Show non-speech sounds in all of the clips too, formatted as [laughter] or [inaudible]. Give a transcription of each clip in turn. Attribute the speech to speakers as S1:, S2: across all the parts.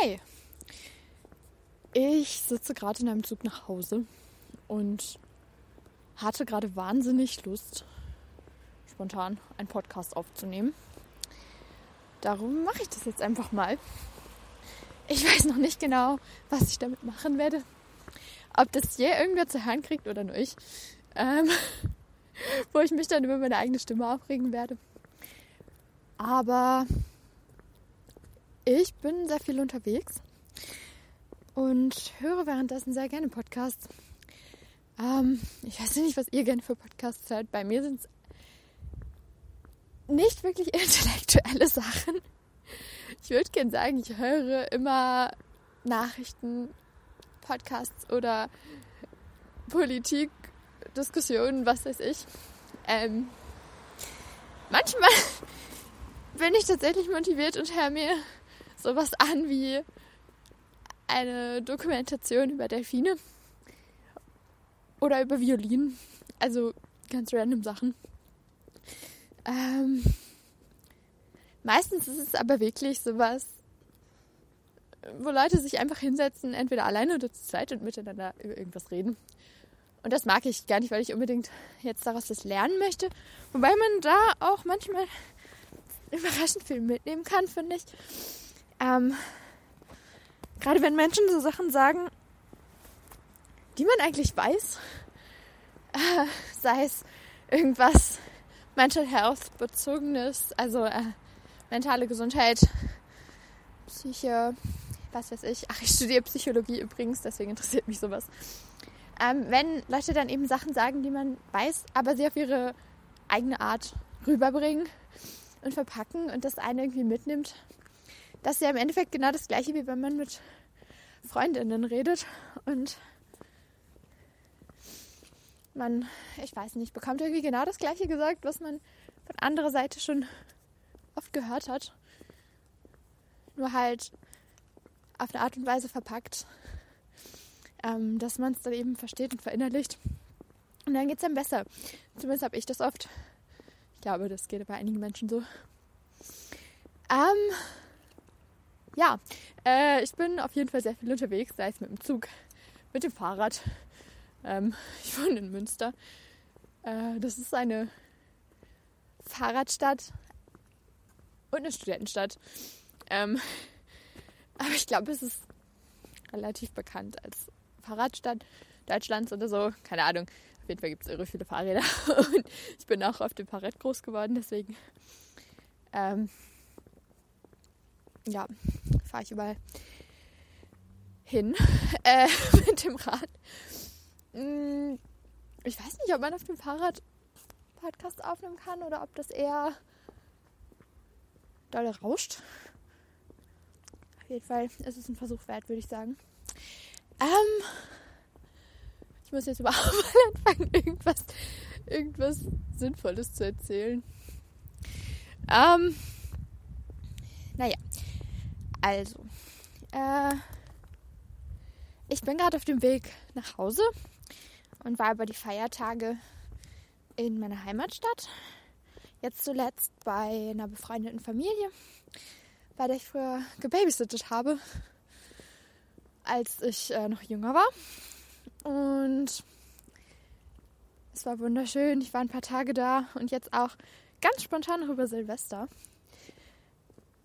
S1: Hi! Ich sitze gerade in einem Zug nach Hause und hatte gerade wahnsinnig Lust, spontan einen Podcast aufzunehmen. Darum mache ich das jetzt einfach mal. Ich weiß noch nicht genau, was ich damit machen werde. Ob das je irgendwer zu hören kriegt oder nur ich. Ähm, [laughs] wo ich mich dann über meine eigene Stimme aufregen werde. Aber ich bin sehr viel unterwegs und höre währenddessen sehr gerne Podcasts. Ähm, ich weiß nicht, was ihr gerne für Podcasts hört. Bei mir sind es nicht wirklich [laughs] intellektuelle Sachen. Ich würde gerne sagen, ich höre immer Nachrichten, Podcasts oder Politik, Diskussionen, was weiß ich. Ähm, manchmal [laughs] bin ich tatsächlich motiviert und höre mir sowas an wie eine Dokumentation über Delfine oder über Violinen. Also ganz random Sachen. Ähm, meistens ist es aber wirklich sowas, wo Leute sich einfach hinsetzen, entweder alleine oder zu zweit und miteinander über irgendwas reden. Und das mag ich gar nicht, weil ich unbedingt jetzt daraus was lernen möchte. Wobei man da auch manchmal überraschend viel mitnehmen kann, finde ich. Ähm, Gerade wenn Menschen so Sachen sagen, die man eigentlich weiß, äh, sei es irgendwas Mental Health bezogenes, also äh, mentale Gesundheit, Psyche, was weiß ich. Ach, ich studiere Psychologie übrigens, deswegen interessiert mich sowas. Ähm, wenn Leute dann eben Sachen sagen, die man weiß, aber sie auf ihre eigene Art rüberbringen und verpacken und das eine irgendwie mitnimmt, das ist ja im Endeffekt genau das gleiche, wie wenn man mit Freundinnen redet und man, ich weiß nicht, bekommt irgendwie genau das gleiche gesagt, was man von anderer Seite schon oft gehört hat. Nur halt auf eine Art und Weise verpackt, ähm, dass man es dann eben versteht und verinnerlicht. Und dann geht es dann besser. Zumindest habe ich das oft. Ich glaube, das geht bei einigen Menschen so. Ähm, ja, äh, ich bin auf jeden Fall sehr viel unterwegs, sei es mit dem Zug, mit dem Fahrrad. Ähm, [laughs] ich wohne in Münster. Äh, das ist eine Fahrradstadt und eine Studentenstadt. Ähm, [laughs] aber ich glaube, es ist relativ bekannt als Fahrradstadt Deutschlands oder so. Keine Ahnung. Auf jeden Fall gibt es irre viele Fahrräder. [laughs] Und ich bin auch auf dem Fahrrad groß geworden, deswegen ähm, ja, fahre ich überall hin [laughs] äh, [laughs] mit dem Rad. Hm, ich weiß nicht, ob man auf dem Fahrrad Podcast aufnehmen kann oder ob das eher doll rauscht. Auf jeden Fall ist es ein Versuch wert, würde ich sagen. Ähm, ich muss jetzt überhaupt [laughs] mal anfangen, irgendwas, irgendwas Sinnvolles zu erzählen. Ähm, naja, also, äh, ich bin gerade auf dem Weg nach Hause und war über die Feiertage in meiner Heimatstadt. Jetzt zuletzt bei einer befreundeten Familie, bei der ich früher gebabysittet habe, als ich äh, noch jünger war. Und es war wunderschön. Ich war ein paar Tage da und jetzt auch ganz spontan noch über Silvester.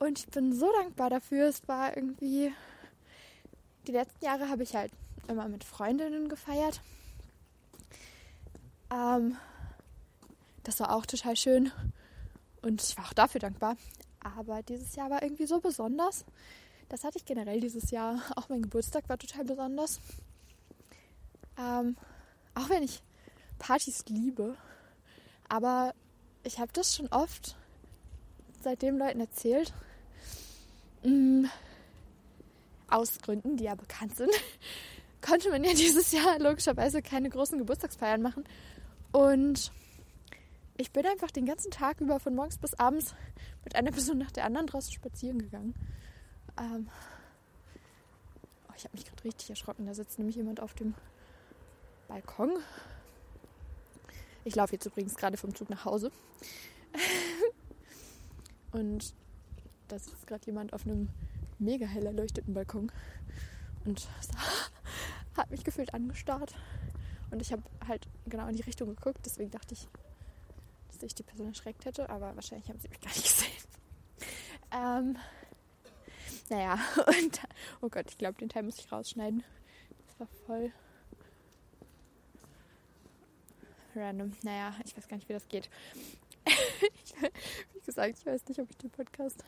S1: Und ich bin so dankbar dafür. Es war irgendwie. Die letzten Jahre habe ich halt immer mit Freundinnen gefeiert. Ähm, das war auch total schön. Und ich war auch dafür dankbar. Aber dieses Jahr war irgendwie so besonders. Das hatte ich generell dieses Jahr. Auch mein Geburtstag war total besonders. Ähm, auch wenn ich Partys liebe. Aber ich habe das schon oft seitdem Leuten erzählt. Mm, aus Gründen, die ja bekannt sind, [laughs] konnte man ja dieses Jahr logischerweise keine großen Geburtstagsfeiern machen. Und ich bin einfach den ganzen Tag über von morgens bis abends mit einer Person nach der anderen draußen spazieren gegangen. Ähm, oh, ich habe mich gerade richtig erschrocken. Da sitzt nämlich jemand auf dem Balkon. Ich laufe jetzt übrigens gerade vom Zug nach Hause. [laughs] Und da sitzt gerade jemand auf einem mega hell erleuchteten Balkon und [laughs] hat mich gefühlt angestarrt. Und ich habe halt genau in die Richtung geguckt, deswegen dachte ich, dass ich die Person erschreckt hätte, aber wahrscheinlich haben sie mich [laughs] gar nicht gesehen. Ähm, naja, [laughs] und oh Gott, ich glaube, den Teil muss ich rausschneiden. Das war voll random. Naja, ich weiß gar nicht, wie das geht. wie gesagt, ich weiß nicht, ob ich den Podcast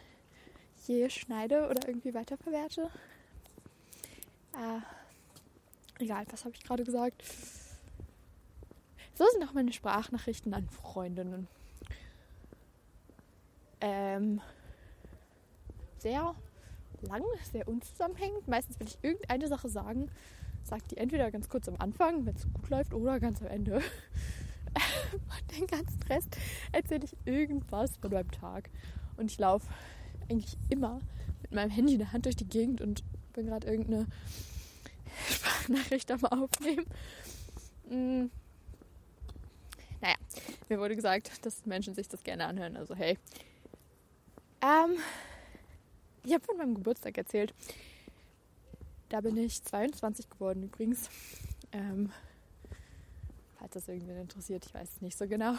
S1: je schneide oder irgendwie weiterverwerte. Äh, egal, was habe ich gerade gesagt? So sind auch meine Sprachnachrichten an Freundinnen. Ähm, sehr lang, sehr unzusammenhängend. Meistens, wenn ich irgendeine Sache sagen, sagt die entweder ganz kurz am Anfang, wenn es gut läuft, oder ganz am Ende. [laughs] Und den ganzen Rest erzähle ich irgendwas von meinem Tag. Und ich laufe eigentlich immer mit meinem Handy in der Hand durch die Gegend und bin gerade irgendeine [laughs] Sprachnachricht am Aufnehmen. Mm. Naja, mir wurde gesagt, dass Menschen sich das gerne anhören. Also hey. Ähm, ich habe von meinem Geburtstag erzählt. Da bin ich 22 geworden übrigens. Ähm, falls das irgendwen interessiert, ich weiß es nicht so genau.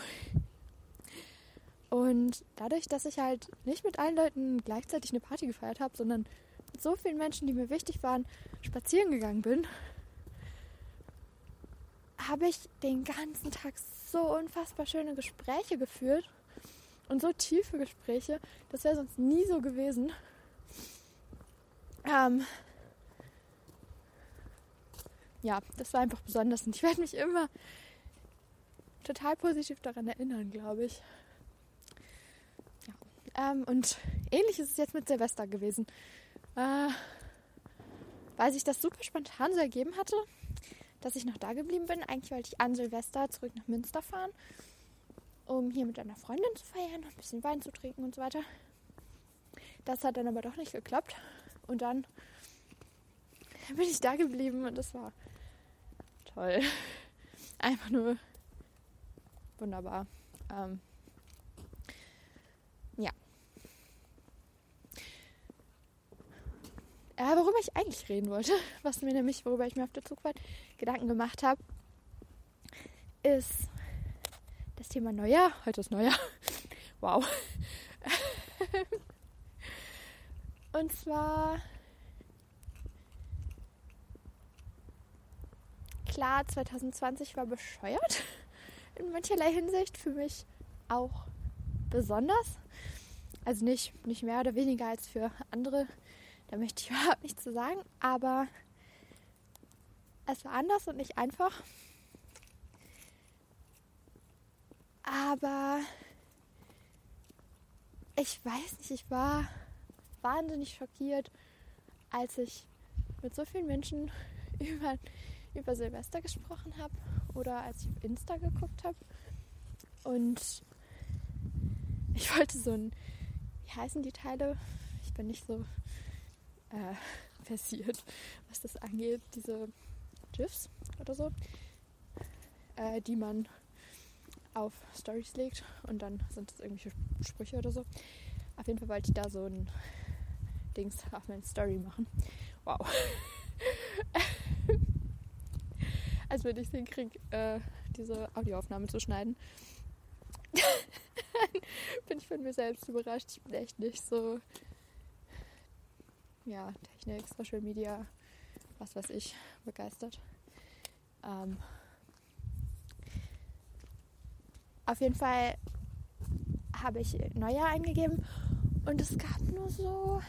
S1: Und dadurch, dass ich halt nicht mit allen Leuten gleichzeitig eine Party gefeiert habe, sondern mit so vielen Menschen, die mir wichtig waren, spazieren gegangen bin, habe ich den ganzen Tag so unfassbar schöne Gespräche geführt und so tiefe Gespräche. Das wäre sonst nie so gewesen. Ähm, ja, das war einfach besonders und ich werde mich immer total positiv daran erinnern, glaube ich. Ähm, und ähnlich ist es jetzt mit Silvester gewesen. Äh, weil sich das super spontan so ergeben hatte, dass ich noch da geblieben bin. Eigentlich wollte ich an Silvester zurück nach Münster fahren, um hier mit einer Freundin zu feiern und ein bisschen Wein zu trinken und so weiter. Das hat dann aber doch nicht geklappt. Und dann bin ich da geblieben und das war toll. [laughs] Einfach nur wunderbar. Ähm, ja. Äh, worüber ich eigentlich reden wollte, [laughs] was mir nämlich, worüber ich mir auf der Zugfahrt Gedanken gemacht habe, ist das Thema Neujahr. Heute ist Neujahr. [laughs] Wow. [laughs] Und zwar klar, 2020 war bescheuert in mancherlei Hinsicht für mich auch besonders. Also nicht, nicht mehr oder weniger als für andere. Da möchte ich [laughs] überhaupt nichts zu sagen. Aber es war anders und nicht einfach. Aber ich weiß nicht, ich war wahnsinnig schockiert, als ich mit so vielen Menschen [laughs] über, über Silvester gesprochen habe oder als ich auf Insta geguckt habe. Und ich wollte so ein, wie heißen die Teile? Ich bin nicht so äh, versiert, was das angeht. Diese GIFs oder so, äh, die man auf Stories legt und dann sind das irgendwelche Sprüche oder so. Auf jeden Fall wollte ich da so ein Dings auf meine Story machen. Wow. [laughs] Als würde ich es hinkriege, äh, diese Audioaufnahme zu schneiden. [laughs] bin ich von mir selbst überrascht. Ich bin echt nicht so, ja, Technik, Social Media, was weiß ich, begeistert. Ähm, auf jeden Fall habe ich Neujahr eingegeben und es gab nur so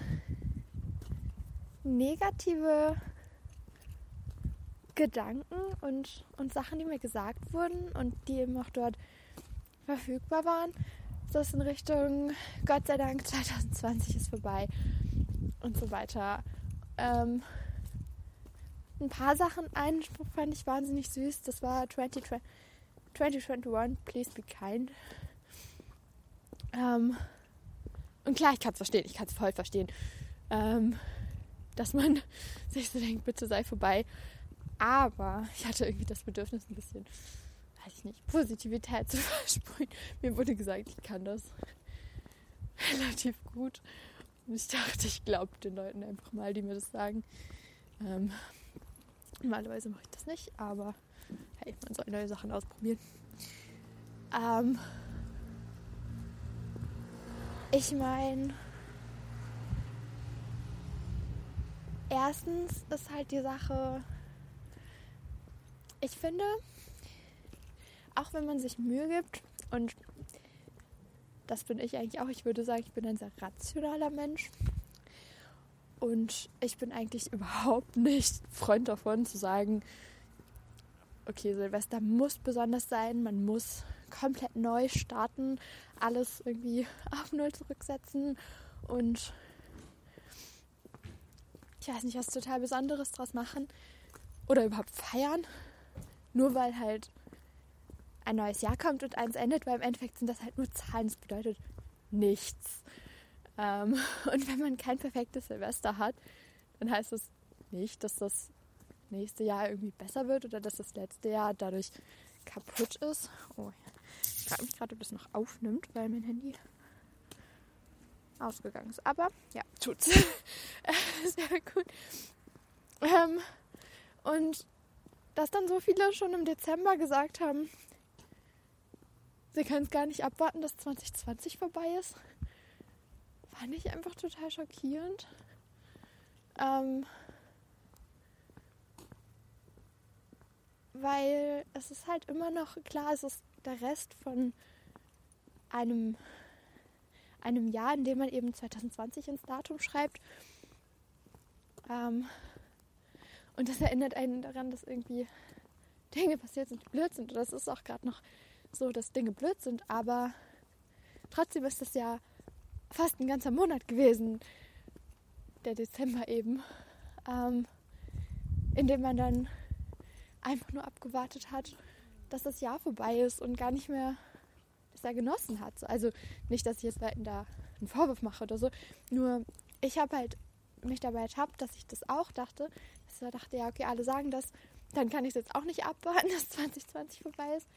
S1: negative Gedanken und, und Sachen, die mir gesagt wurden und die eben auch dort verfügbar waren. So ist in Richtung, Gott sei Dank, [laughs] 2020 ist vorbei und so weiter. Ähm, ein paar Sachen, einen Spruch fand ich wahnsinnig süß. Das war 20, 2021, please be kind. Ähm, und klar, ich kann es verstehen, ich kann es voll verstehen, ähm, dass man [laughs] sich so denkt, bitte sei vorbei. Aber ich hatte irgendwie das Bedürfnis, ein bisschen, weiß ich nicht, Positivität zu [laughs] versprühen. Mir wurde gesagt, ich kann das [laughs] relativ gut. [laughs] Ich dachte, ich glaube den Leuten einfach mal, die mir das sagen. Ähm, normalerweise mache ich das nicht, aber hey, man soll neue Sachen ausprobieren. Ähm, ich meine, erstens ist halt die Sache, ich finde, auch wenn man sich Mühe gibt und das bin ich eigentlich auch, ich würde sagen, ich bin ein sehr rationaler Mensch. Und ich bin eigentlich [laughs] überhaupt nicht Freund davon zu sagen, okay, Silvester muss besonders sein, man muss komplett neu starten, alles irgendwie [laughs] auf Null zurücksetzen. Und ich weiß nicht, was total Besonderes draus machen oder überhaupt feiern, nur weil halt ein neues Jahr kommt und eins endet, weil im Endeffekt sind das halt nur Zahlen, das bedeutet nichts. Ähm, [laughs] und wenn man kein perfektes Silvester hat, dann heißt das nicht, dass das nächste Jahr irgendwie besser wird oder dass das letzte Jahr dadurch kaputt ist. Oh, ich frage mich gerade, ob das noch aufnimmt, weil mein Handy ausgegangen ist. Aber ja, [laughs] tut's. [laughs] Sehr gut. Ähm, und dass dann so viele schon im Dezember gesagt haben, sie können es gar nicht abwarten, dass 2020 vorbei ist, fand ich einfach total schockierend. Ähm, weil es ist halt immer noch klar, es ist der Rest von einem, einem Jahr, in dem man eben 2020 ins Datum schreibt. Ähm, und das erinnert einen daran, dass irgendwie Dinge passiert sind, die blöd sind. Und das ist auch gerade noch so, dass Dinge blöd sind. Aber trotzdem ist das ja fast ein ganzer Monat gewesen, der Dezember eben, ähm, in dem man dann einfach nur abgewartet hat, dass das Jahr vorbei ist und gar nicht mehr das er genossen hat. Also nicht, dass ich jetzt Leuten da einen Vorwurf mache oder so. Nur ich habe halt mich dabei ertappt, dass ich das auch dachte. Dass ich dachte, ja, okay, alle sagen das, dann kann ich es jetzt auch nicht abwarten, [laughs] dass 2020 vorbei ist.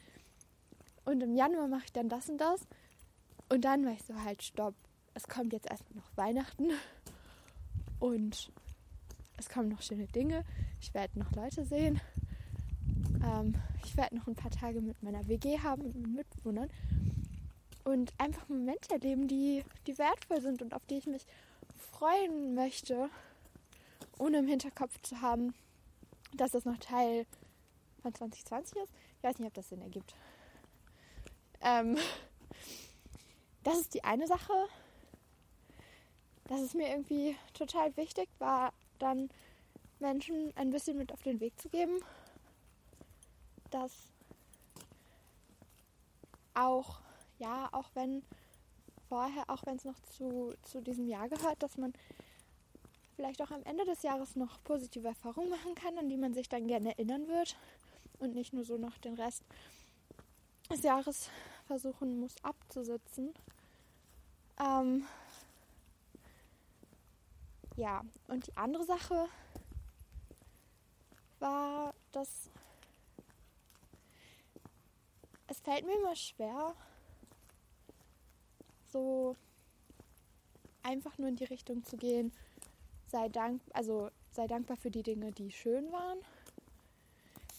S1: Und im Januar mache ich dann das und das. Und dann war ich so, halt, stopp. Es kommt jetzt erstmal noch Weihnachten. Und es kommen noch schöne Dinge. Ich werde noch Leute sehen. Ähm, ich werde noch ein paar Tage mit meiner WG haben, mit meinen Mitbewohnern. Und einfach Momente erleben, die, die wertvoll sind und auf die ich mich freuen möchte, ohne im Hinterkopf zu haben, dass das noch Teil von 2020 ist. Ich weiß nicht, ob das Sinn ergibt. Ähm, [laughs] das ist die eine Sache. Das ist mir irgendwie total wichtig, war dann Menschen ein bisschen mit auf den Weg zu geben dass auch, ja, auch wenn vorher, auch wenn es noch zu, zu diesem Jahr gehört, dass man vielleicht auch am Ende des Jahres noch positive Erfahrungen machen kann, an die man sich dann gerne erinnern wird und nicht nur so noch den Rest des Jahres versuchen muss abzusitzen. Ähm, ja, und die andere Sache war, dass es fällt mir immer schwer, so einfach nur in die Richtung zu gehen, sei dank, also sei dankbar für die Dinge, die schön waren.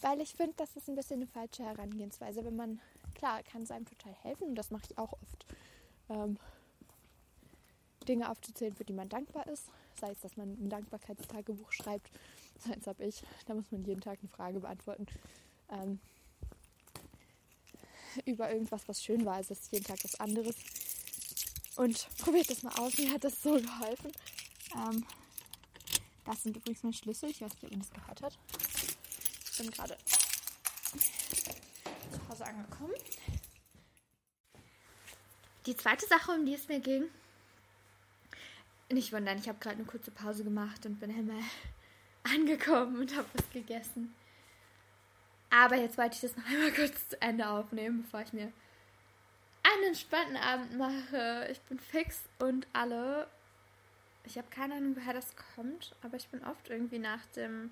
S1: Weil ich finde, das ist ein bisschen eine falsche Herangehensweise. Wenn man, klar, kann es einem total helfen, und das mache ich auch oft, ähm, Dinge aufzuzählen, für die man dankbar ist. Sei es, dass man ein Dankbarkeitstagebuch schreibt, sei es habe ich, da muss man jeden Tag eine Frage beantworten. Ähm, über irgendwas, was schön war. Es ist jeden Tag was anderes. Und probiert das mal aus. Mir hat das so geholfen. Ähm, das sind übrigens meine Schlüssel. Ich weiß nicht, ob man das gehört hat. Bin gerade zu Hause angekommen. Die zweite Sache, um die es mir ging, nicht wundern, ich habe gerade eine kurze Pause gemacht und bin einmal angekommen und habe was gegessen. Aber jetzt wollte ich das noch einmal kurz zu Ende aufnehmen, bevor ich mir einen entspannten Abend mache. Ich bin fix und alle. Ich habe keine Ahnung, woher das kommt, aber ich bin oft irgendwie nach dem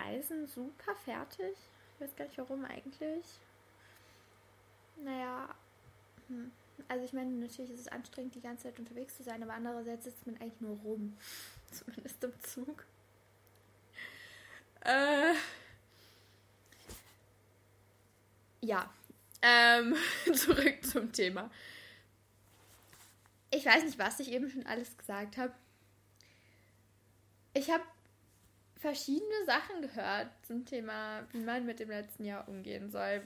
S1: Reisen super fertig. Ich weiß gar nicht warum eigentlich. Naja, hm, Also ich meine, natürlich ist es anstrengend, die ganze Zeit unterwegs zu sein, aber andererseits sitzt man eigentlich nur rum. [laughs] Zumindest im Zug. Äh, ja. Ähm, [laughs] zurück zum Thema. Ich weiß nicht, was ich eben schon alles gesagt habe. Ich habe verschiedene Sachen gehört zum Thema, wie man mit dem letzten Jahr umgehen soll.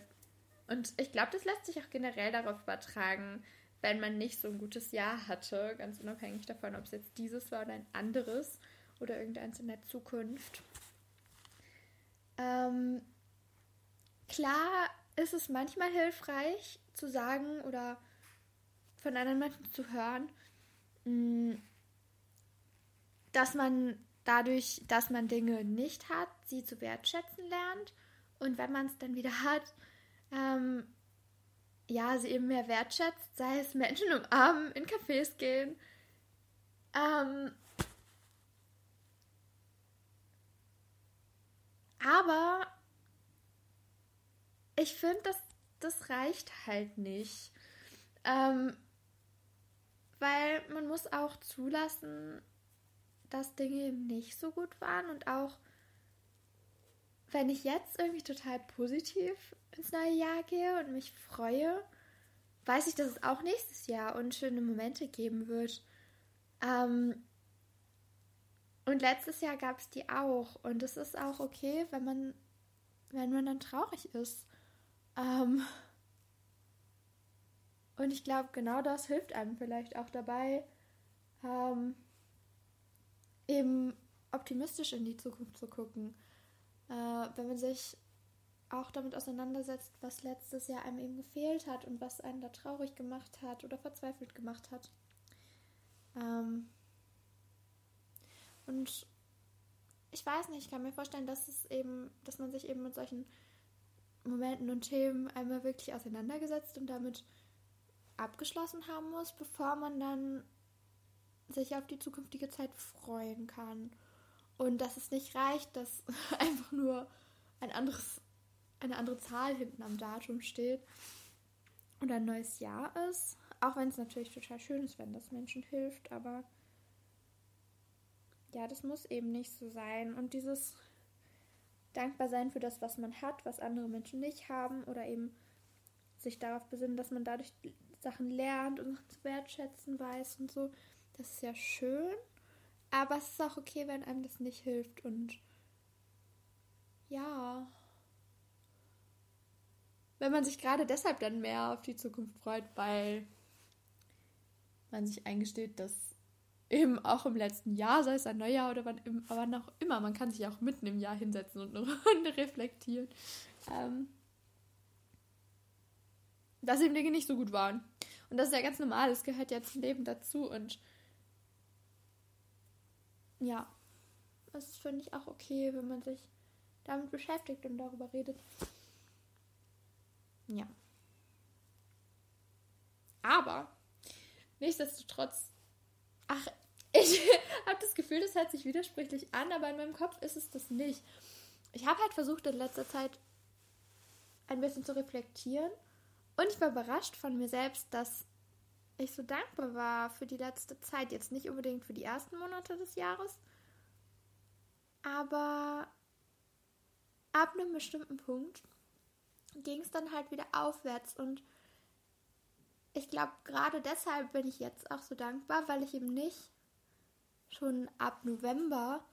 S1: Und ich glaube, das lässt sich auch generell darauf übertragen, wenn man nicht so ein gutes Jahr hatte, ganz unabhängig davon, ob es jetzt dieses war oder ein anderes oder irgendeins in der Zukunft. Ähm, klar ist es manchmal hilfreich zu sagen oder von anderen Menschen zu hören, mm, dass man dadurch, dass man Dinge nicht hat, sie zu wertschätzen lernt und wenn man es dann wieder hat, ähm, ja, sie eben mehr wertschätzt, sei es Menschen umarmen, in Cafés gehen. Ähm, aber ich finde, das, das reicht halt nicht. Ähm, weil man muss auch zulassen, dass Dinge nicht so gut waren und auch wenn ich jetzt irgendwie total positiv ins neue Jahr gehe und mich freue, weiß ich, dass es auch nächstes Jahr und schöne Momente geben wird. Ähm, und letztes Jahr gab es die auch. Und es ist auch okay, wenn man, wenn man dann traurig ist. Ähm, und ich glaube, genau das hilft einem vielleicht auch dabei, ähm, eben optimistisch in die Zukunft zu gucken. Äh, wenn man sich auch damit auseinandersetzt, was letztes Jahr einem eben gefehlt hat und was einen da traurig gemacht hat oder verzweifelt gemacht hat. Ähm und ich weiß nicht, ich kann mir vorstellen, dass es eben, dass man sich eben mit solchen Momenten und Themen einmal wirklich auseinandergesetzt und damit abgeschlossen haben muss, bevor man dann sich auf die zukünftige Zeit freuen kann. Und dass es nicht reicht, dass [laughs] einfach nur ein anderes, eine andere Zahl hinten am Datum steht und ein neues Jahr ist. Auch wenn es natürlich total schön ist, wenn das Menschen hilft, aber ja, das muss eben nicht so sein. Und dieses dankbar sein für das, was man hat, was andere Menschen nicht haben, oder eben sich darauf besinnen, dass man dadurch Sachen lernt und zu wertschätzen weiß und so. Das ist ja schön. Aber es ist auch okay, wenn einem das nicht hilft. Und ja. Wenn man sich gerade deshalb dann mehr auf die Zukunft freut, weil man sich eingesteht, dass eben auch im letzten Jahr, sei es ein Neujahr oder wann, aber noch immer, man kann sich auch mitten im Jahr hinsetzen und [laughs] eine Runde reflektieren. Ähm, dass eben Dinge nicht so gut waren. Und das ist ja ganz normal, es gehört ja zum Leben dazu und ja, das finde ich auch okay, wenn man sich damit beschäftigt und darüber redet. Ja. Aber nichtsdestotrotz, ach, [laughs] ich habe das Gefühl, das hört sich widersprüchlich an, aber in meinem Kopf ist es das nicht. Ich habe halt versucht in letzter Zeit ein bisschen zu reflektieren und ich war überrascht von mir selbst, dass ich so dankbar war für die letzte Zeit. Jetzt nicht unbedingt für die ersten Monate des Jahres, aber ab einem bestimmten Punkt ging es dann halt wieder aufwärts und ich glaube, gerade deshalb bin ich jetzt auch so dankbar, weil ich eben nicht schon ab November,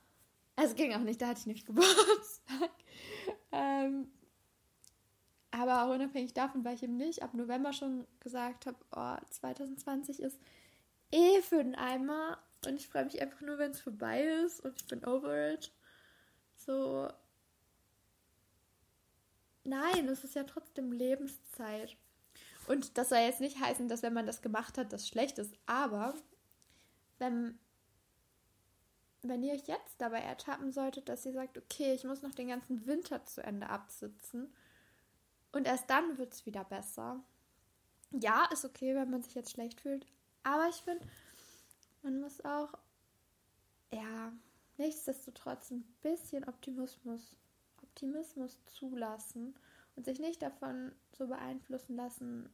S1: also es ging auch nicht, da hatte ich nämlich [laughs] Geburtstag, ähm, aber auch unabhängig davon, weil ich eben nicht ab November schon gesagt habe, oh, 2020 ist eh für den Eimer und ich freue mich einfach nur, wenn es vorbei ist und ich bin over it. So. Nein, es ist ja trotzdem Lebenszeit. Und das soll jetzt nicht heißen, dass wenn man das gemacht hat, das schlecht ist. Aber wenn, wenn ihr euch jetzt dabei ertappen solltet, dass ihr sagt, okay, ich muss noch den ganzen Winter zu Ende absitzen und erst dann wird es wieder besser. Ja, ist okay, wenn man sich jetzt schlecht fühlt. Aber ich finde, man muss auch, ja, nichtsdestotrotz ein bisschen Optimismus, Optimismus zulassen und sich nicht davon so beeinflussen lassen,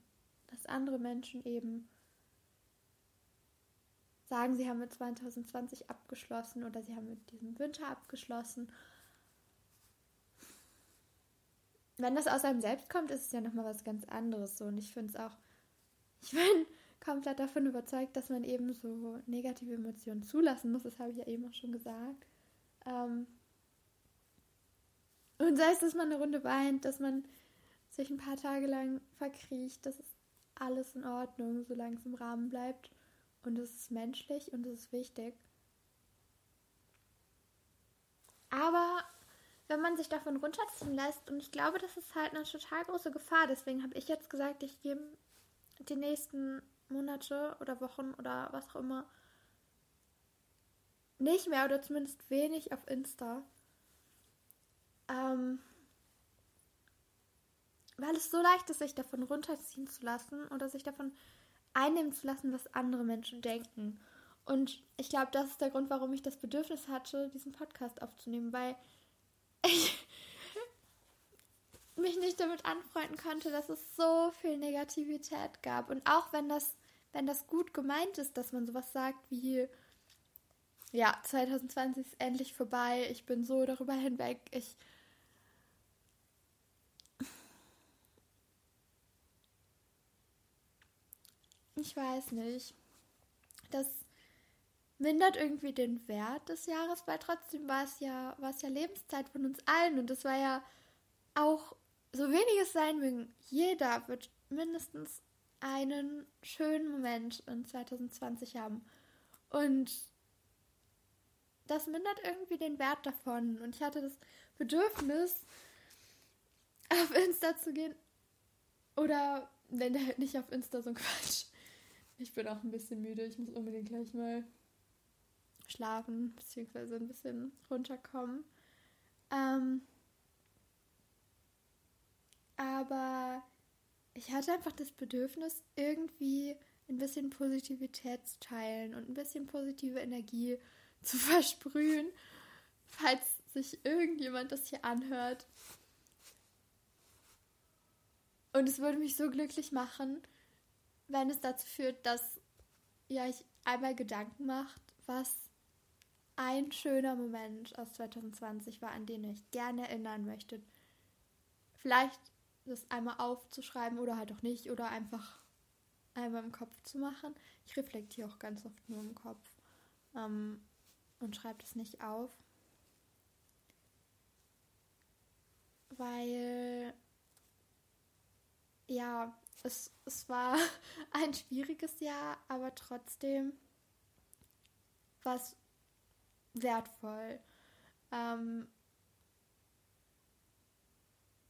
S1: dass andere Menschen eben sagen, sie haben mit 2020 abgeschlossen oder sie haben mit diesem Winter abgeschlossen. Wenn das aus einem selbst kommt, ist es ja nochmal was ganz anderes so. Und ich finde es auch, ich bin [laughs] komplett davon überzeugt, dass man eben so negative Emotionen zulassen muss. Das habe ich ja eben auch schon gesagt. Ähm und sei es, dass man eine Runde weint, dass man sich ein paar Tage lang verkriecht, das ist alles in Ordnung, solange es im Rahmen bleibt. Und es ist menschlich und es ist wichtig. Aber wenn man sich davon runterziehen lässt, und ich glaube, das ist halt eine total große Gefahr, deswegen habe ich jetzt gesagt, ich gehe die nächsten Monate oder Wochen oder was auch immer nicht mehr oder zumindest wenig auf Insta. Ähm, weil es so leicht ist, sich davon runterziehen zu lassen oder sich davon einnehmen zu lassen, was andere Menschen denken. Und ich glaube, das ist der Grund, warum ich das Bedürfnis hatte, diesen Podcast aufzunehmen, weil ich mich nicht damit anfreunden konnte, dass es so viel Negativität gab. Und auch wenn das, wenn das gut gemeint ist, dass man sowas sagt wie, ja, 2020 ist endlich vorbei, ich bin so darüber hinweg, ich ich weiß nicht. Das mindert irgendwie den Wert des Jahres, weil trotzdem war es ja, war es ja Lebenszeit von uns allen und es war ja auch so wenig es sein mögen. Jeder wird mindestens einen schönen Moment in 2020 haben. Und das mindert irgendwie den Wert davon. Und ich hatte das Bedürfnis, auf Insta zu gehen. Oder wenn der halt nicht auf Insta so ein Quatsch. Ich bin auch ein bisschen müde. Ich muss unbedingt gleich mal schlafen, beziehungsweise ein bisschen runterkommen. Ähm, aber ich hatte einfach das Bedürfnis, irgendwie ein bisschen Positivität zu teilen und ein bisschen positive Energie [laughs] zu versprühen, falls sich irgendjemand das hier anhört. Und es würde mich so glücklich machen, wenn es dazu führt, dass ihr euch einmal Gedanken macht, was ein schöner Moment aus 2020 war, an den ihr euch gerne erinnern möchtet. Vielleicht das einmal aufzuschreiben oder halt auch nicht oder einfach einmal im Kopf zu machen. Ich reflektiere auch ganz oft nur im Kopf ähm, und schreibe das nicht auf. Weil ja, es, es war [laughs] ein schwieriges Jahr, aber trotzdem war es wertvoll. Ähm,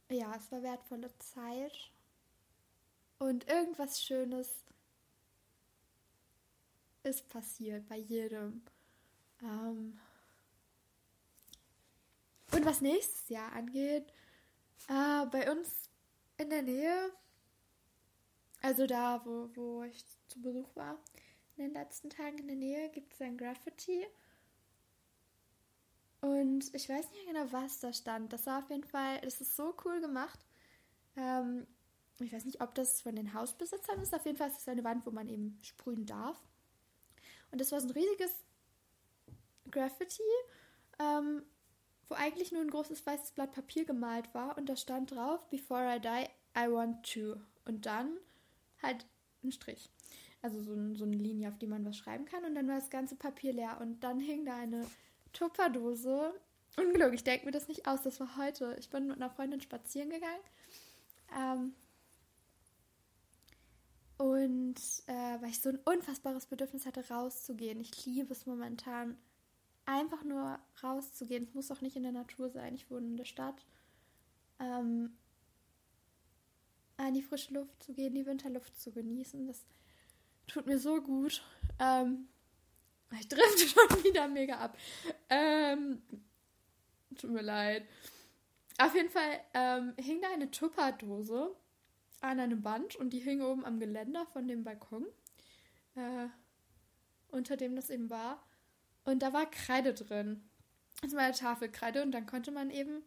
S1: ja, es war wertvolle Zeit und irgendwas Schönes ist passiert bei jedem. Ähm, und was nächstes Jahr angeht, äh, bei uns in der Nähe also da, wo, wo ich zu Besuch war, in den letzten Tagen in der Nähe, gibt es ein Graffiti. Und ich weiß nicht genau, was da stand. Das war auf jeden Fall, das ist so cool gemacht. Ähm, ich weiß nicht, ob das von den Hausbesitzern ist. Auf jeden Fall ist es eine Wand, wo man eben sprühen darf. Und das war so ein riesiges Graffiti, ähm, wo eigentlich nur ein großes weißes Blatt Papier gemalt war. Und da stand drauf, Before I die, I want to. Und dann halt ein Strich. Also so, ein, so eine Linie, auf die man was schreiben kann. Und dann war das ganze Papier leer. Und dann hing da eine Tupperdose. Unglück, ich denke mir das nicht aus. Das war heute. Ich bin mit einer Freundin spazieren gegangen. Ähm, und äh, weil ich so ein unfassbares Bedürfnis hatte, rauszugehen. Ich liebe es momentan, einfach nur rauszugehen. Es muss auch nicht in der Natur sein. Ich wohne in der Stadt. Ähm, in die frische Luft zu gehen, die Winterluft zu genießen. Das tut mir so gut. Ähm, ich drifte [laughs] schon wieder mega ab. Ähm, tut mir leid. Auf jeden Fall ähm, hing da eine Tupperdose an einem Band und die hing oben am Geländer von dem Balkon, äh, unter dem das eben war. Und da war Kreide drin. Das war eine Tafelkreide und dann konnte man eben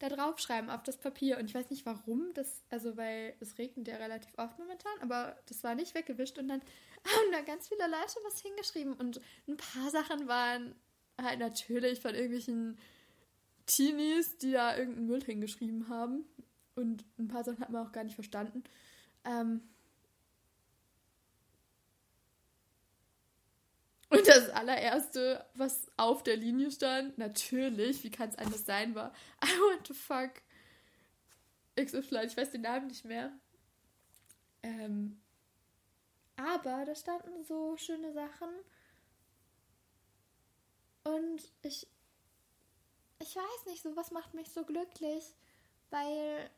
S1: da draufschreiben auf das Papier. Und ich weiß nicht warum, das, also weil es regnet ja relativ oft momentan, aber das war nicht weggewischt. Und dann [laughs] haben da ganz viele Leute was hingeschrieben. Und ein paar Sachen waren halt natürlich von irgendwelchen Teenies, die da irgendeinen Müll hingeschrieben haben. Und ein paar Sachen hat man auch gar nicht verstanden. Ähm und das allererste, was auf der Linie stand, natürlich, wie kann es anders sein, war I want to fuck XY. Ich weiß den Namen nicht mehr. Ähm aber da standen so schöne Sachen. Und ich. Ich weiß nicht, sowas macht mich so glücklich, weil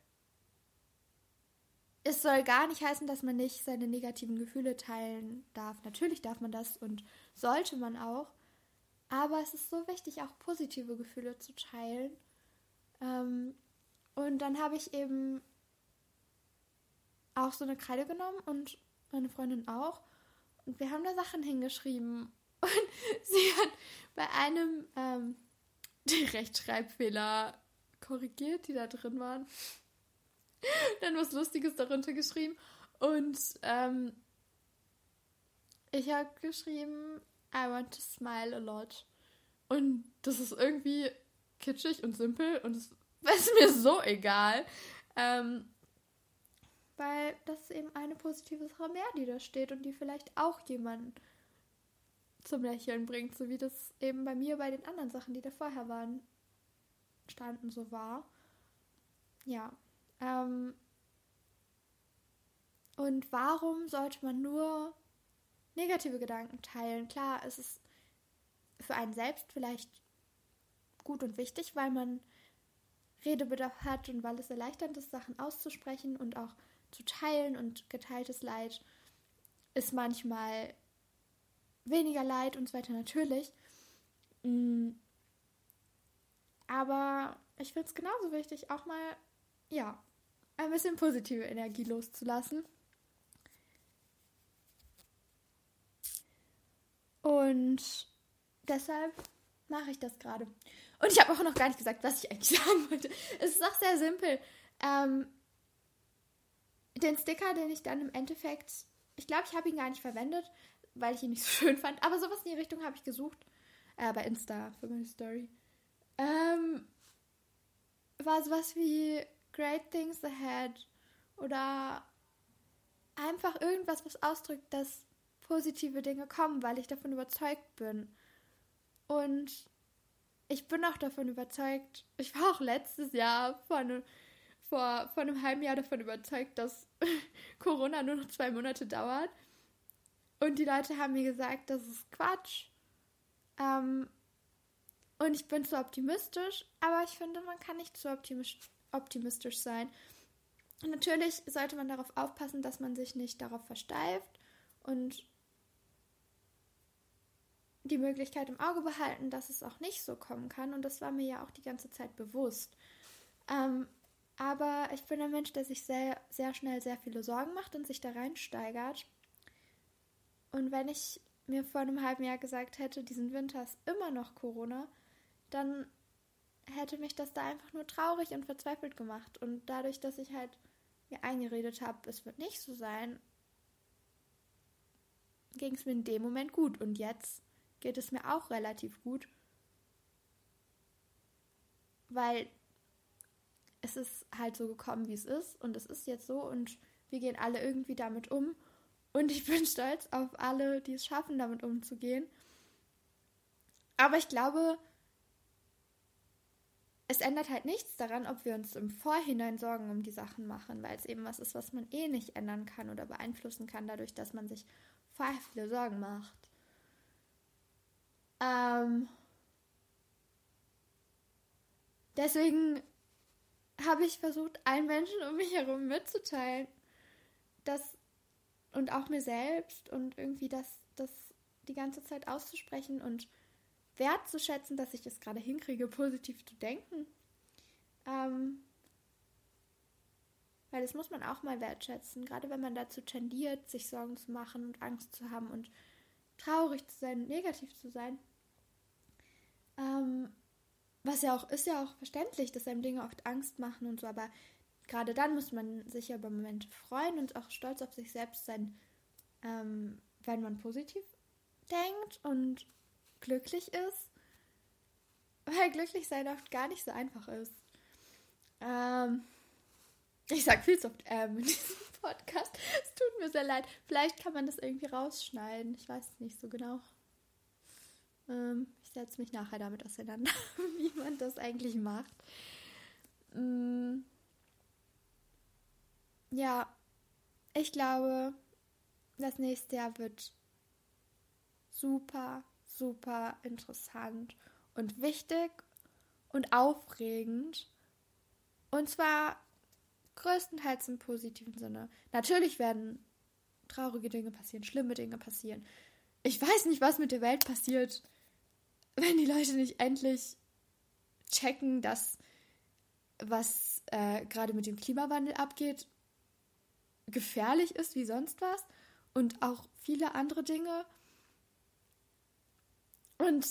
S1: es soll gar nicht heißen, dass man nicht seine negativen Gefühle teilen darf. Natürlich darf man das und sollte man auch. Aber es ist so wichtig, auch positive Gefühle zu teilen. Ähm, und dann habe ich eben auch so eine Kreide genommen und meine Freundin auch. Und wir haben da Sachen hingeschrieben. [laughs] Und sie hat bei einem ähm, [laughs] die Rechtschreibfehler korrigiert, die da drin waren. [laughs] Dann was Lustiges darunter geschrieben. Und ähm, ich habe geschrieben, I want to smile a lot. Und das ist irgendwie kitschig und simpel und es [laughs] ist mir so egal. Ähm, weil das ist eben eine positive Sache mehr, die da steht und die vielleicht auch jemanden zum Lächeln bringt, so wie das eben bei mir bei den anderen Sachen, die da vorher waren, standen, so war. Ja. Ähm, und warum sollte man nur negative Gedanken teilen? Klar, es ist für einen selbst vielleicht gut und wichtig, weil man Redebedarf hat und weil es erleichternd ist, Sachen auszusprechen und auch zu teilen und geteiltes Leid ist manchmal weniger Leid und so weiter natürlich. Mm. Aber ich finde es genauso wichtig, auch mal, ja, ein bisschen positive Energie loszulassen. Und deshalb mache ich das gerade. Und ich habe auch noch gar nicht gesagt, was ich eigentlich [laughs] sagen wollte. Es ist auch sehr simpel. Ähm, den Sticker, den ich dann im Endeffekt, ich glaube, ich habe ihn gar nicht verwendet, weil ich ihn nicht so [laughs] schön fand, aber sowas in die Richtung habe ich gesucht. Äh, bei Insta für meine Story. Ähm, war sowas wie Great Things Ahead oder einfach irgendwas, was ausdrückt, dass positive Dinge kommen, weil ich davon überzeugt bin. Und ich bin auch davon überzeugt, ich war auch letztes Jahr vor einem vor, vor einem halben Jahr davon überzeugt, dass [laughs] Corona nur noch zwei Monate dauert. Und die Leute haben mir gesagt, das ist Quatsch. Ähm, und ich bin zu optimistisch, aber ich finde, man kann nicht zu optimistisch sein. Und natürlich sollte man darauf aufpassen, dass man sich nicht darauf versteift und die Möglichkeit im Auge behalten, dass es auch nicht so kommen kann. Und das war mir ja auch die ganze Zeit bewusst. Ähm, aber ich bin ein Mensch, der sich sehr, sehr schnell sehr viele Sorgen macht und sich da reinsteigert. Und wenn ich mir vor einem halben Jahr gesagt hätte, diesen Winter ist immer noch Corona, dann hätte mich das da einfach nur traurig und verzweifelt gemacht. Und dadurch, dass ich halt mir eingeredet habe, es wird nicht so sein, ging es mir in dem Moment gut. Und jetzt geht es mir auch relativ gut. Weil es ist halt so gekommen, wie es ist und es ist jetzt so und wir gehen alle irgendwie damit um und ich [laughs] bin stolz auf alle, die es schaffen, damit umzugehen. Aber ich glaube, es ändert halt nichts daran, ob wir uns im Vorhinein Sorgen um die Sachen machen, weil es eben was ist, was man eh nicht ändern kann oder beeinflussen kann, dadurch, dass man sich vorher viele Sorgen macht. Ähm, deswegen habe ich versucht, allen Menschen um mich herum mitzuteilen, dass und auch mir selbst und irgendwie das, das die ganze Zeit auszusprechen und wertzuschätzen, dass ich es gerade hinkriege, positiv zu denken. Ähm, weil das muss man auch mal wertschätzen, gerade wenn man dazu tendiert, sich Sorgen zu machen und Angst zu haben und traurig zu sein, negativ zu sein. Ähm, was ja auch ist ja auch verständlich, dass einem Dinge oft Angst machen und so, aber gerade dann muss man sich ja über Momente freuen und auch stolz auf sich selbst sein, ähm, wenn man positiv denkt und glücklich ist. Weil glücklich sein oft gar nicht so einfach ist. Ähm, ich sag viel zu oft ähm in diesem [laughs] Podcast. Es tut mir sehr leid. Vielleicht kann man das irgendwie rausschneiden. Ich weiß es nicht so genau. Ähm, setze mich nachher damit auseinander, [laughs] wie man das eigentlich macht. Ähm, ja, ich glaube, das nächste Jahr wird super, super interessant und wichtig und aufregend. Und zwar größtenteils im positiven Sinne. Natürlich werden traurige Dinge passieren, schlimme Dinge passieren. Ich weiß nicht, was mit der Welt passiert, [laughs] wenn die Leute nicht endlich checken, dass was äh, gerade mit dem Klimawandel abgeht, gefährlich ist wie sonst was und auch viele andere Dinge. Und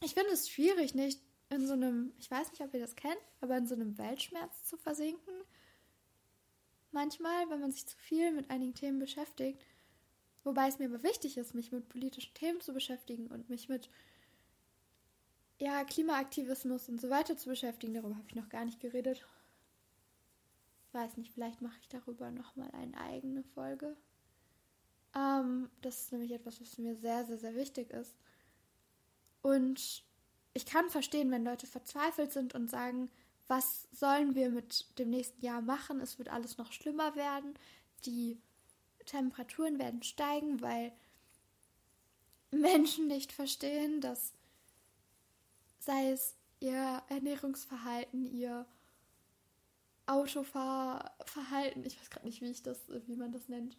S1: ich finde es schwierig, nicht in so einem, ich weiß nicht, ob ihr das kennt, aber in so einem Weltschmerz zu versinken. Manchmal, wenn man sich zu viel mit einigen Themen beschäftigt. Wobei es mir aber wichtig ist, mich mit politischen Themen zu beschäftigen und mich mit ja, Klimaaktivismus und so weiter zu beschäftigen. Darüber habe ich noch gar nicht geredet. Weiß nicht, vielleicht mache ich darüber nochmal eine eigene Folge. Ähm, das ist nämlich etwas, was mir sehr, sehr, sehr wichtig ist. Und ich kann verstehen, wenn Leute verzweifelt sind und sagen, was sollen wir mit dem nächsten Jahr machen? Es wird alles noch schlimmer werden. Die Temperaturen werden steigen, weil [laughs] Menschen nicht verstehen, dass sei es ihr Ernährungsverhalten, ihr Autofahrverhalten, ich weiß gerade nicht, wie ich das, wie man das nennt,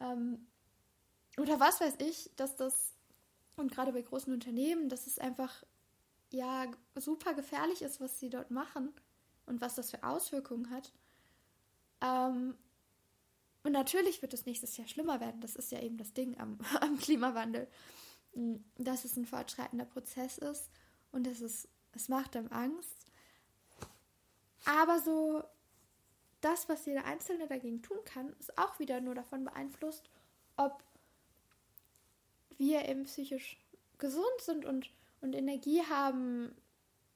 S1: ähm, oder was weiß ich, dass das und gerade bei großen Unternehmen, dass es einfach ja super gefährlich ist, was sie dort machen und was das für Auswirkungen hat. Ähm, und natürlich wird es nächstes Jahr schlimmer werden. Das ist ja eben das Ding am, [laughs] am Klimawandel, dass es ein fortschreitender Prozess ist und dass es, es macht einem Angst. Aber so das, was jeder Einzelne dagegen tun kann, ist auch wieder nur davon beeinflusst, ob wir eben psychisch gesund sind und, und Energie haben,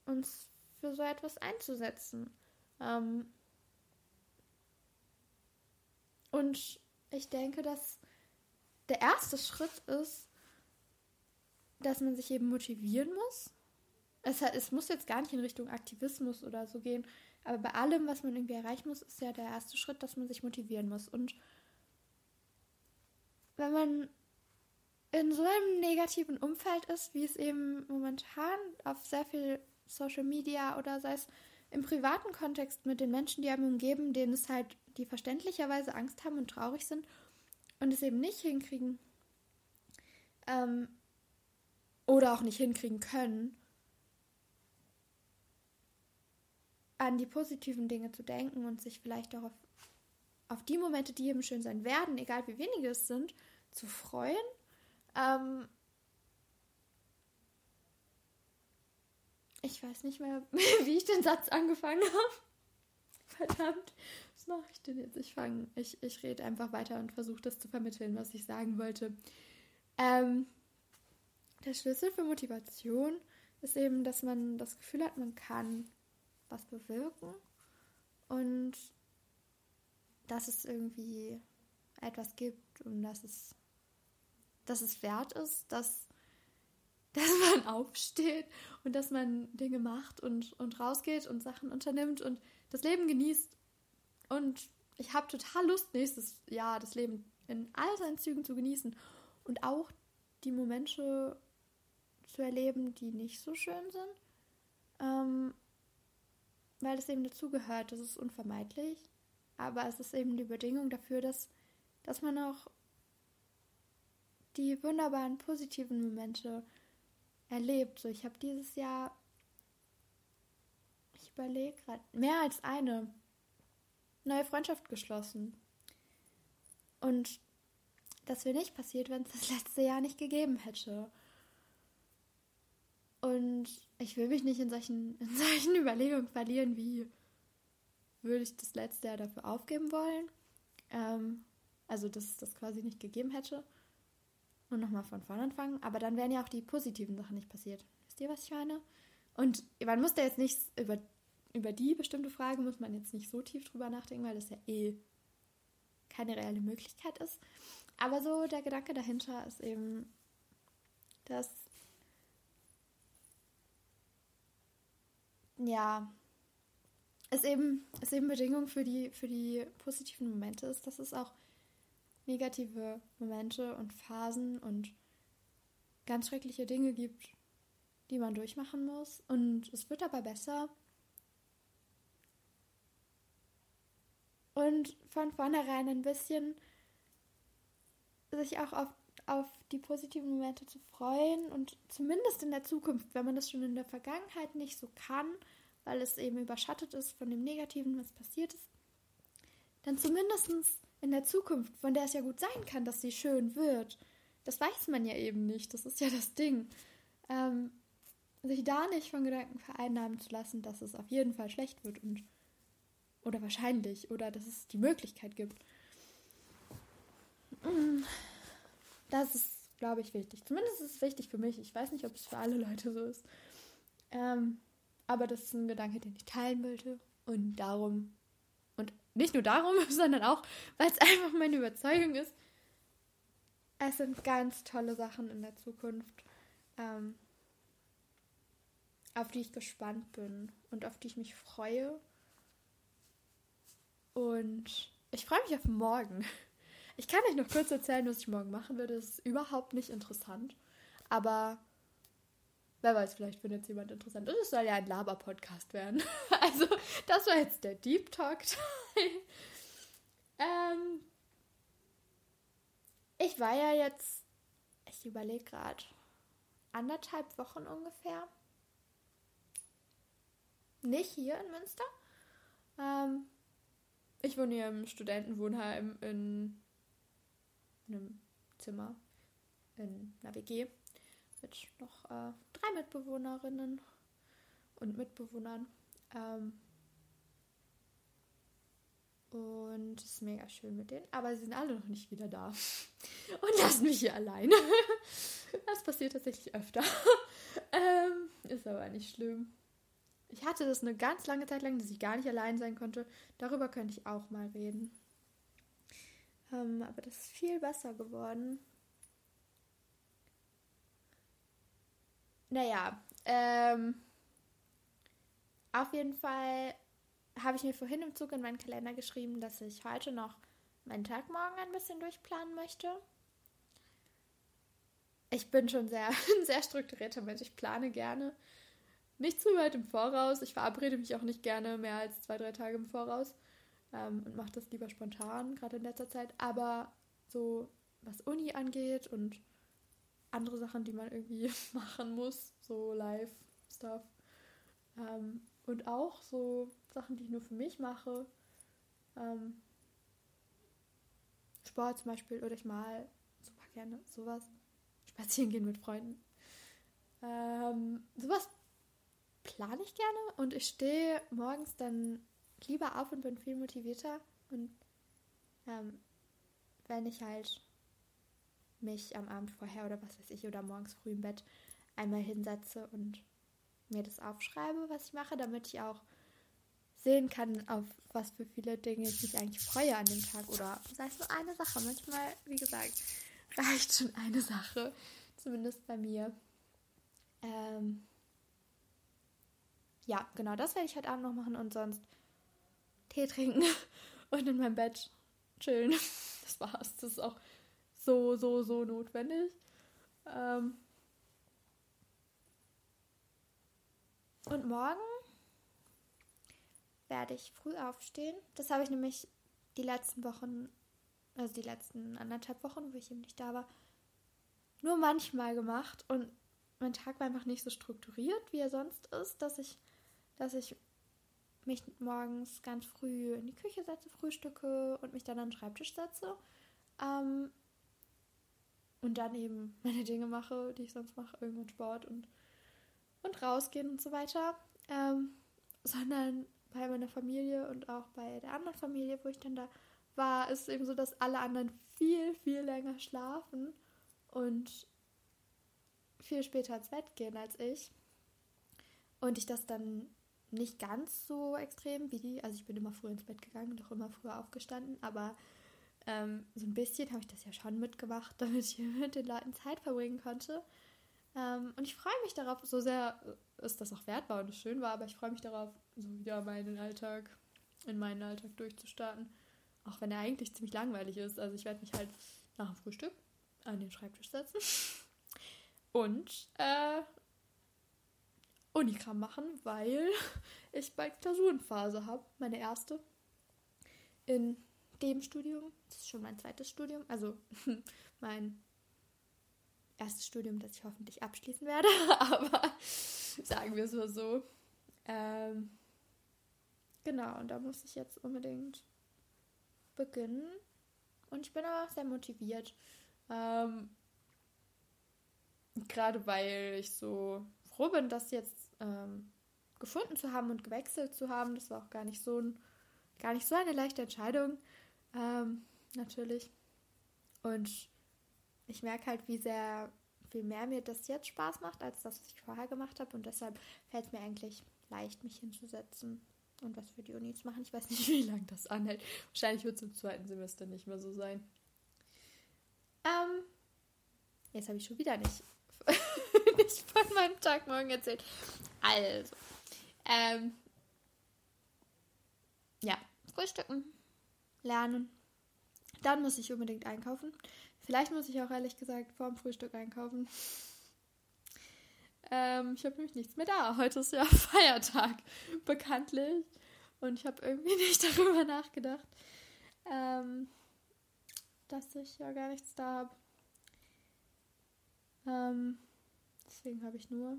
S1: uns für so etwas einzusetzen. Ähm und ich denke, dass der erste Schritt ist, dass man sich eben motivieren muss. Es, es muss jetzt gar nicht in Richtung Aktivismus oder so gehen, aber bei allem, was man irgendwie erreichen muss, ist ja der erste Schritt, dass man sich motivieren muss. Und wenn man in so einem negativen Umfeld ist, wie es eben momentan auf sehr viel Social Media oder sei es im privaten Kontext mit den Menschen, die einem umgeben, denen es halt, die verständlicherweise Angst haben und traurig sind und es eben nicht hinkriegen ähm, oder auch nicht hinkriegen können, an die positiven Dinge zu denken und sich vielleicht auch auf, auf die Momente, die eben schön sein werden, egal wie wenige es sind, zu freuen ähm, ich weiß nicht mehr, [laughs] wie ich den Satz angefangen habe. Verdammt, mache ich denn jetzt? Ich fange, ich, ich rede einfach weiter und versuche das zu vermitteln, was ich sagen wollte. Ähm, der Schlüssel für Motivation ist eben, dass man das Gefühl hat, man kann was bewirken und dass es irgendwie etwas gibt und dass es dass es wert ist, dass, [laughs] dass man aufsteht und dass man Dinge macht und, und rausgeht und Sachen unternimmt und das Leben genießt. Und ich habe total Lust, nächstes Jahr das Leben in all seinen Zügen zu genießen und auch die Momente zu erleben, die nicht so schön sind. Ähm, weil das eben dazugehört, das ist unvermeidlich. Aber es ist eben die Bedingung dafür, dass, dass man auch die wunderbaren positiven Momente erlebt. So, ich habe dieses Jahr, ich überlege gerade, mehr als eine neue Freundschaft geschlossen. Und das wäre nicht passiert, wenn es das [laughs] letzte Jahr nicht gegeben hätte. Und ich will mich nicht in solchen, [laughs] in solchen Überlegungen verlieren, wie würde ich das letzte Jahr dafür aufgeben wollen. Ähm, also, dass es das quasi nicht gegeben hätte. Und nochmal von vorne anfangen. Aber dann wären ja auch die positiven Sachen nicht passiert. Wisst ihr, was ich meine? Und man muss da jetzt nicht über, über die bestimmte Frage, muss man jetzt nicht so tief drüber nachdenken, weil das ja eh keine reelle Möglichkeit ist. Aber so der Gedanke dahinter ist eben, dass ja, es eben, es eben Bedingung für die, für die positiven Momente ist, dass es auch negative Momente und Phasen und ganz schreckliche Dinge gibt, die man durchmachen muss. Und es wird aber besser. Und von vornherein ein bisschen sich auch auf, auf die positiven Momente zu freuen und zumindest in der Zukunft, wenn man das schon in der Vergangenheit nicht so kann, weil es eben überschattet ist von dem Negativen, was passiert ist, dann zumindest in der Zukunft, von der es ja gut sein kann, dass sie schön wird. Das weiß man ja eben nicht, das ist ja das Ding. Ähm, sich da nicht von Gedanken vereinnahmen zu lassen, dass es auf jeden Fall schlecht wird und oder wahrscheinlich oder dass es die Möglichkeit gibt. Mm, das ist, glaube ich, wichtig. Zumindest ist es wichtig für mich. Ich weiß nicht, ob es für alle Leute so ist. Ähm, aber das ist ein Gedanke, den ich teilen wollte. Und darum, und nicht nur darum, [laughs] sondern auch, weil es einfach meine Überzeugung ist, es sind ganz tolle Sachen in der Zukunft, ähm, auf die ich gespannt bin und auf die ich mich freue. Und ich freue mich auf morgen. Ich kann euch noch kurz erzählen, was ich morgen machen werde. Das ist überhaupt nicht interessant. Aber wer weiß, vielleicht findet es jemand interessant. Und es soll ja ein Laber-Podcast werden. [laughs] Also, das war jetzt der Deep Talk-Teil. ähm, ich war ja jetzt, ich überlege gerade, anderthalb Wochen ungefähr. Nicht hier in Münster. Ähm, ich wohne hier im Studentenwohnheim in einem Zimmer in einer WG mit noch äh, drei Mitbewohnerinnen und Mitbewohnern. Ähm, und es ist mega schön mit denen. Aber sie sind alle noch nicht wieder da. [laughs] Und lassen mich hier alleine. [laughs] Das passiert tatsächlich öfter. [laughs] ähm, ist aber nicht schlimm. Ich hatte das eine ganz lange Zeit lang, dass ich gar nicht allein sein konnte. Darüber könnte ich auch mal reden. Ähm, aber das ist viel besser geworden. Naja, ähm, auf jeden Fall habe ich mir vorhin im Zug in meinen Kalender geschrieben, dass ich heute noch meinen Tag morgen ein bisschen durchplanen möchte. Ich bin schon sehr, [laughs] ein sehr strukturierter Mensch. Ich plane gerne nicht zu weit im Voraus. Ich verabrede mich auch nicht gerne mehr als zwei, drei Tage im Voraus ähm, und mache das lieber spontan, gerade in letzter Zeit. Aber so was Uni angeht und andere Sachen, die man irgendwie [laughs] machen muss, so Live-Stuff. Ähm, und auch so Sachen, die ich nur für mich mache. Ähm, Sport zum Beispiel oder ich mal super gerne sowas. Spazieren gehen mit Freunden. Ähm, sowas plane ich gerne und ich stehe morgens dann lieber auf und bin viel motivierter. Und ähm, wenn ich halt mich am Abend vorher oder was weiß ich oder morgens früh im Bett einmal hinsetze und mir das aufschreibe, was ich mache, damit ich auch sehen kann, auf was für viele Dinge ich mich eigentlich freue an dem Tag oder sei es nur eine Sache. Manchmal, wie gesagt, [laughs] reicht schon eine Sache, zumindest bei mir. Ähm ja, genau, das werde ich heute Abend noch machen und sonst Tee trinken [laughs] und in meinem Bett chillen. [laughs] Das war's. Das ist auch so, so, so notwendig. Ähm und morgen werde ich früh aufstehen. Das habe ich nämlich die letzten Wochen, also die letzten anderthalb Wochen, wo ich eben nicht da war, nur manchmal gemacht. Und mein Tag war einfach nicht so strukturiert, wie er sonst ist, dass ich, dass ich mich morgens ganz früh in die Küche setze, frühstücke und mich dann an den Schreibtisch setze. Ähm, und dann eben [laughs] meine Dinge mache, die ich sonst mache, irgendwann Sport und, und rausgehen und so weiter, ähm, sondern bei meiner Familie und auch bei der anderen Familie, wo ich dann da war, ist es eben so, dass alle anderen viel, viel länger schlafen und viel später ins Bett gehen als ich. Und ich das dann nicht ganz so extrem wie die, also ich bin immer früh ins Bett gegangen und auch immer früher aufgestanden, aber ähm, so ein bisschen habe ich das ja schon mitgemacht, [laughs] damit ich mit den Leuten Zeit verbringen konnte. Ähm, und ich freue mich darauf, so sehr ist das auch wertbar und es schön war, aber ich freue mich darauf, so wieder meinen Alltag, in meinen Alltag durchzustarten. Auch wenn er eigentlich ziemlich langweilig ist. Also ich werde mich halt nach dem Frühstück an den Schreibtisch setzen [laughs] und äh, Unikram machen, weil [laughs] ich bald Klausurenphase habe, meine erste in dem Studium. Das ist schon mein zweites Studium, also [laughs] mein erstes Studium, das ich hoffentlich abschließen werde, [laughs] aber sagen wir es mal so. Ähm, genau, und da muss ich jetzt unbedingt beginnen. Und ich bin aber sehr motiviert. Ähm, Gerade weil ich so froh bin, das jetzt ähm, gefunden zu haben und gewechselt zu haben. Das war auch gar nicht so, ein, gar nicht so eine leichte Entscheidung. Ähm, natürlich. Und ich merke halt, wie sehr viel mehr mir das jetzt Spaß macht, als das, was ich vorher gemacht habe. Und deshalb fällt es mir eigentlich leicht, mich hinzusetzen und was für die Uni zu machen. Ich weiß nicht, [laughs] wie lange das anhält. Wahrscheinlich wird es im zweiten Semester nicht mehr so sein. Ähm, jetzt habe ich schon wieder nicht, [laughs] nicht von meinem Tag morgen erzählt. Also, ähm, ja, frühstücken, lernen. Dann muss ich unbedingt einkaufen. Vielleicht muss ich auch ehrlich gesagt vorm Frühstück einkaufen. Ähm, ich habe nämlich nichts mehr da. Heute ist ja [laughs] Feiertag, bekanntlich. Und ich habe irgendwie [laughs] nicht darüber nachgedacht, ähm, dass ich ja gar nichts da habe. Ähm, deswegen habe ich nur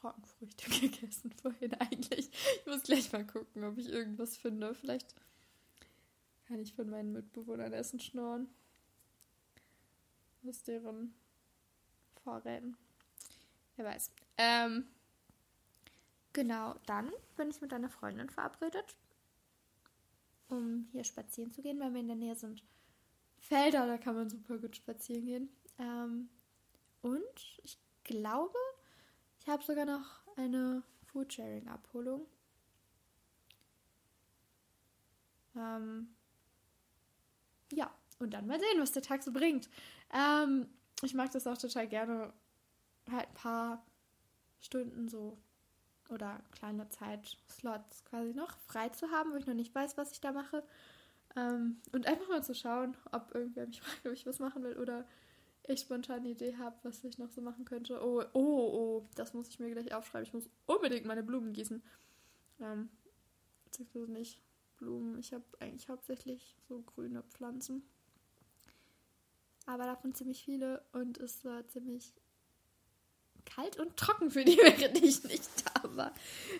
S1: Trockenfrüchte [laughs] gegessen vorhin eigentlich. Ich muss gleich mal gucken, ob ich irgendwas finde. Vielleicht kann ich von meinen Mitbewohnern Essen schnorren. Aus deren Vorräten. Wer weiß. Ähm, genau, dann bin ich mit einer Freundin verabredet, um hier spazieren zu gehen, weil wir in der Nähe sind Felder, da kann man super gut spazieren gehen. Ähm, und ich glaube, ich habe sogar noch eine Foodsharing-Abholung. Ähm, ja, und dann mal sehen, was der Tag so bringt. Ähm, ich mag das auch total gerne, halt ein paar Stunden so oder kleine Zeitslots quasi noch frei zu haben, wo ich noch nicht weiß, was ich da mache. Ähm, und einfach mal zu schauen, ob irgendwer mich [laughs] fragt, ob ich was machen will oder ich spontan eine Idee habe, was ich noch so machen könnte. Oh, oh, oh, das muss ich mir gleich aufschreiben. Ich muss unbedingt meine Blumen gießen. Ähm, beziehungsweise nicht Blumen. Ich habe eigentlich hauptsächlich so grüne Pflanzen aber davon ziemlich viele und es war ziemlich kalt und trocken für die, [laughs] während ich nicht da war.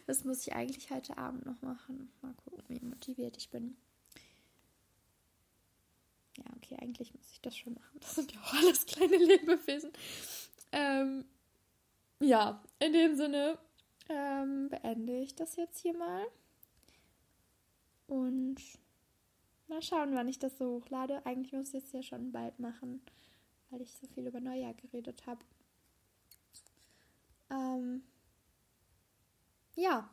S1: Das muss ich eigentlich heute Abend noch machen. Mal gucken, wie motiviert ich bin. Ja, okay, eigentlich muss ich das schon machen. Das sind ja auch alles kleine [laughs] Lebewesen. Ähm, ja, in dem Sinne ähm, beende ich das jetzt hier mal. Und Mal schauen, wann ich das so hochlade. Eigentlich muss ich es ja schon bald machen, weil ich so viel über Neujahr geredet habe. Ähm, ja.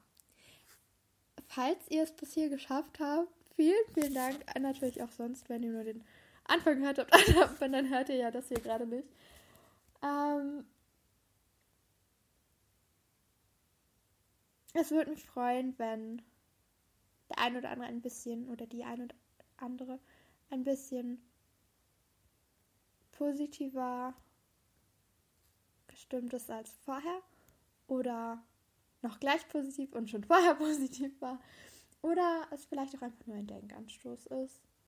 S1: Falls ihr es bis hier geschafft habt, vielen, vielen Dank. Natürlich auch sonst, wenn ihr nur den Anfang gehört habt, [laughs] dann hört ihr ja das hier gerade nicht. Ähm, es würde mich freuen, wenn der ein oder andere ein bisschen oder die ein oder andere ein bisschen positiver gestimmt ist als vorher oder noch gleich positiv und schon vorher [laughs] positiv war oder es vielleicht auch einfach nur ein Denkanstoß ist.